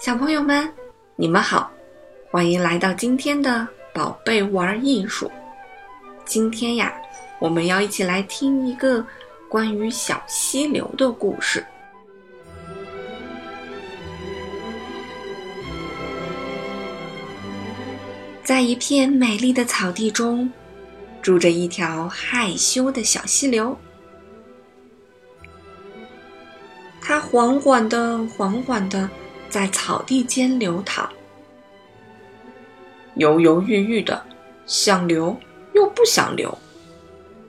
小朋友们，你们好，欢迎来到今天的宝贝玩艺术。今天呀，我们要一起来听一个关于小溪流的故事。在一片美丽的草地中，住着一条害羞的小溪流。它缓缓的，缓缓的在草地间流淌，犹犹豫豫的，想流又不想流，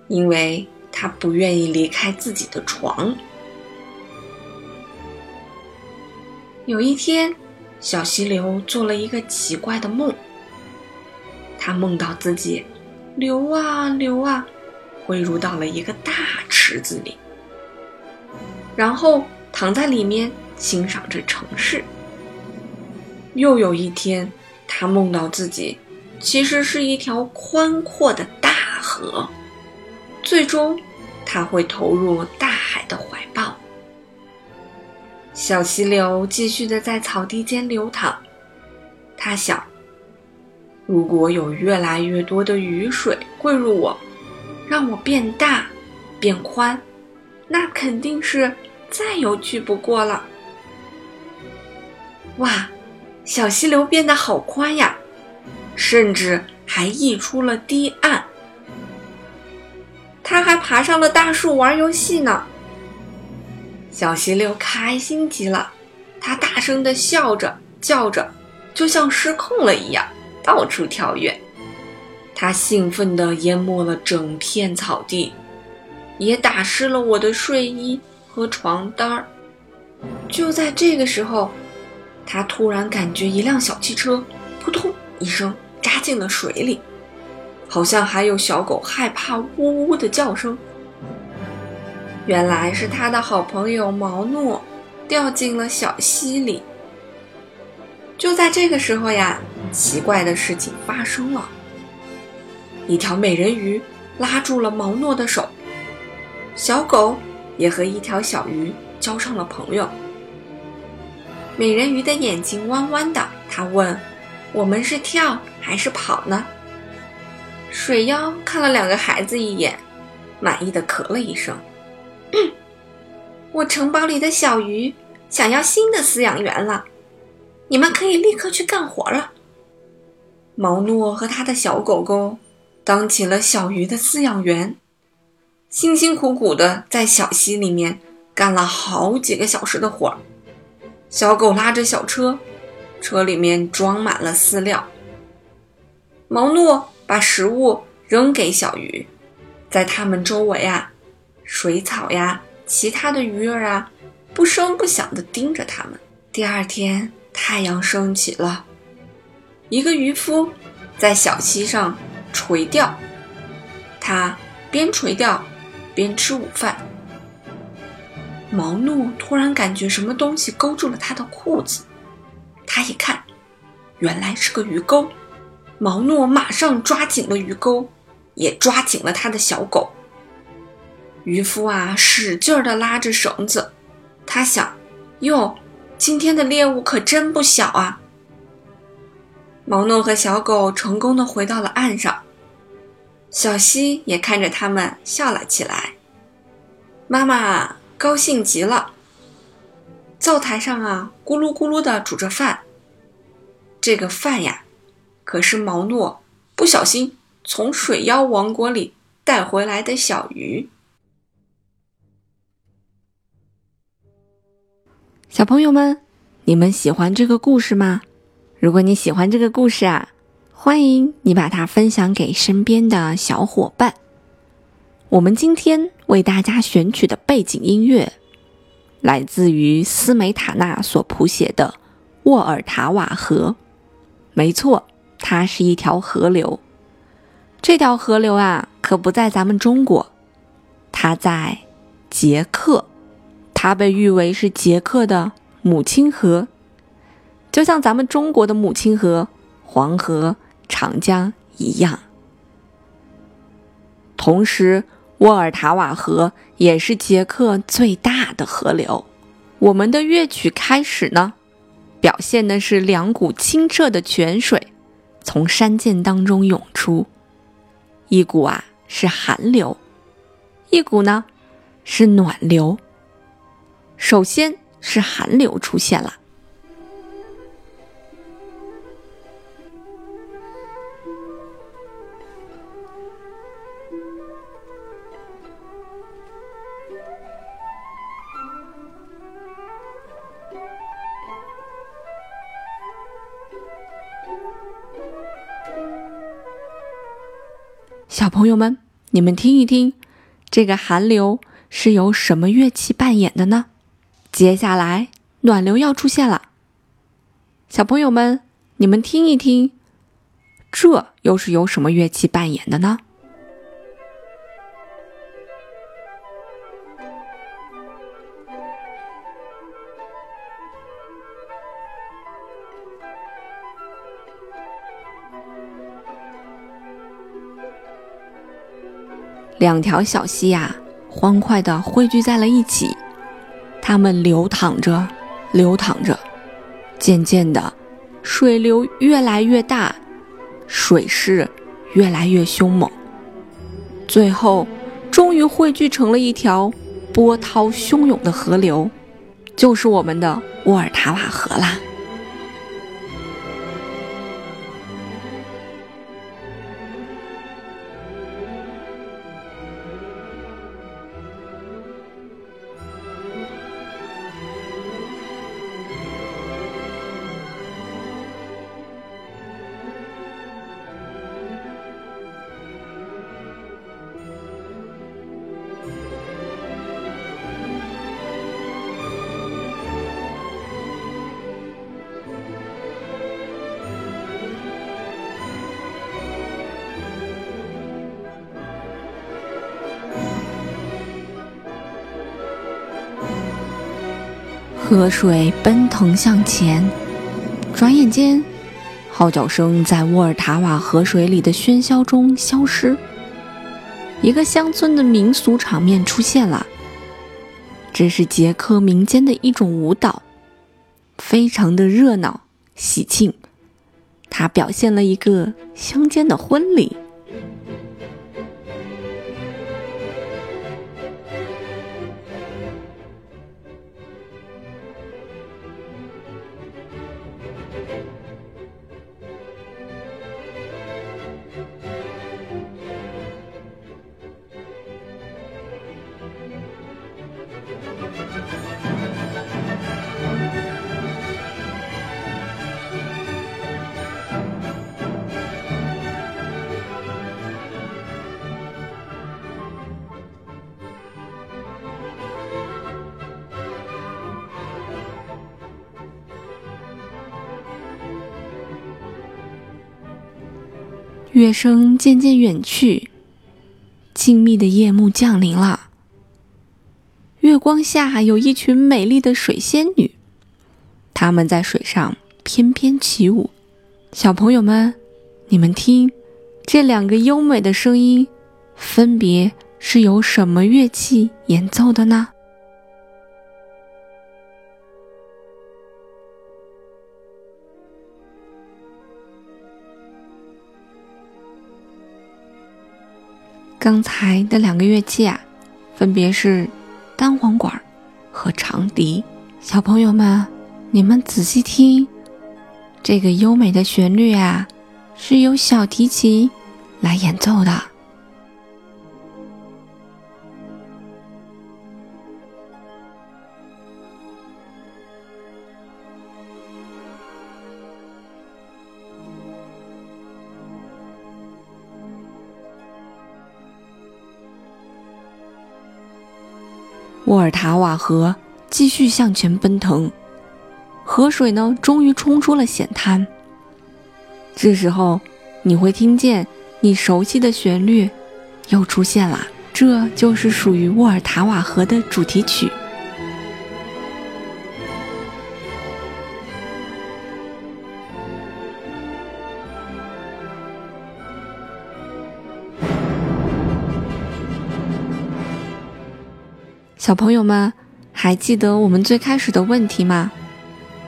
因为他不愿意离开自己的床。有一天，小溪流做了一个奇怪的梦。他梦到自己流啊流啊，汇入到了一个大池子里，然后躺在里面欣赏着城市。又有一天，他梦到自己其实是一条宽阔的大河，最终他会投入大海的怀抱。小溪流继续的在草地间流淌，他想。如果有越来越多的雨水汇入我，让我变大、变宽，那肯定是再有趣不过了。哇，小溪流变得好宽呀，甚至还溢出了堤岸。他还爬上了大树玩游戏呢。小溪流开心极了，他大声的笑着、叫着，就像失控了一样。到处跳跃，他兴奋地淹没了整片草地，也打湿了我的睡衣和床单儿。就在这个时候，他突然感觉一辆小汽车扑通一声扎进了水里，好像还有小狗害怕呜呜的叫声。原来是他的好朋友毛诺掉进了小溪里。就在这个时候呀。奇怪的事情发生了，一条美人鱼拉住了毛诺的手，小狗也和一条小鱼交上了朋友。美人鱼的眼睛弯弯的，她问：“我们是跳还是跑呢？”水妖看了两个孩子一眼，满意的咳了一声：“我城堡里的小鱼想要新的饲养员了，你们可以立刻去干活了。”毛诺和他的小狗狗当起了小鱼的饲养员，辛辛苦苦的在小溪里面干了好几个小时的活儿。小狗拉着小车，车里面装满了饲料。毛诺把食物扔给小鱼，在它们周围啊，水草呀，其他的鱼儿啊，不声不响地盯着它们。第二天，太阳升起了。一个渔夫在小溪上垂钓，他边垂钓边吃午饭。毛诺突然感觉什么东西勾住了他的裤子，他一看，原来是个鱼钩。毛诺马上抓紧了鱼钩，也抓紧了他的小狗。渔夫啊，使劲儿地拉着绳子，他想：哟，今天的猎物可真不小啊！毛诺和小狗成功的回到了岸上，小溪也看着他们笑了起来。妈妈高兴极了。灶台上啊，咕噜咕噜的煮着饭。这个饭呀，可是毛诺不小心从水妖王国里带回来的小鱼。小朋友们，你们喜欢这个故事吗？如果你喜欢这个故事啊，欢迎你把它分享给身边的小伙伴。我们今天为大家选取的背景音乐，来自于斯梅塔纳所谱写的《沃尔塔瓦河》。没错，它是一条河流。这条河流啊，可不在咱们中国，它在捷克，它被誉为是捷克的母亲河。就像咱们中国的母亲河黄河、长江一样，同时沃尔塔瓦河也是捷克最大的河流。我们的乐曲开始呢，表现的是两股清澈的泉水从山涧当中涌出，一股啊是寒流，一股呢是暖流。首先是寒流出现了。小朋友们，你们听一听，这个寒流是由什么乐器扮演的呢？接下来暖流要出现了，小朋友们，你们听一听，这又是由什么乐器扮演的呢？两条小溪呀，欢快地汇聚在了一起，它们流淌着，流淌着，渐渐的，水流越来越大，水势越来越凶猛，最后，终于汇聚成了一条波涛汹涌的河流，就是我们的沃尔塔瓦河啦。河水奔腾向前，转眼间，号角声在沃尔塔瓦河水里的喧嚣中消失。一个乡村的民俗场面出现了，这是捷克民间的一种舞蹈，非常的热闹喜庆。它表现了一个乡间的婚礼。乐声渐渐远去，静谧的夜幕降临了。月光下，有一群美丽的水仙女，她们在水上翩翩起舞。小朋友们，你们听，这两个优美的声音，分别是由什么乐器演奏的呢？刚才的两个乐器啊，分别是单簧管和长笛。小朋友们，你们仔细听，这个优美的旋律啊，是由小提琴来演奏的。沃尔塔瓦河继续向前奔腾，河水呢，终于冲出了险滩。这时候，你会听见你熟悉的旋律又出现了，这就是属于沃尔塔瓦河的主题曲。小朋友们，还记得我们最开始的问题吗？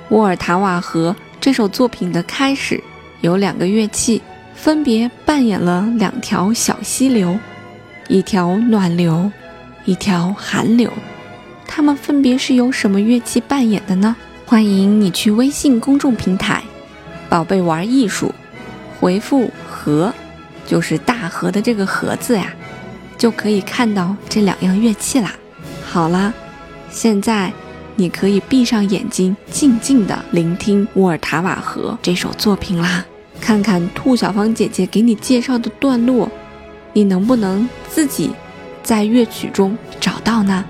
沃尔塔瓦河这首作品的开始有两个乐器，分别扮演了两条小溪流，一条暖流，一条寒流。它们分别是由什么乐器扮演的呢？欢迎你去微信公众平台“宝贝玩艺术”，回复“河”，就是大河的这个“河”字呀，就可以看到这两样乐器啦。好啦，现在。你可以闭上眼睛，静静的聆听《沃尔塔瓦河》这首作品啦。看看兔小芳姐姐给你介绍的段落，你能不能自己在乐曲中找到呢？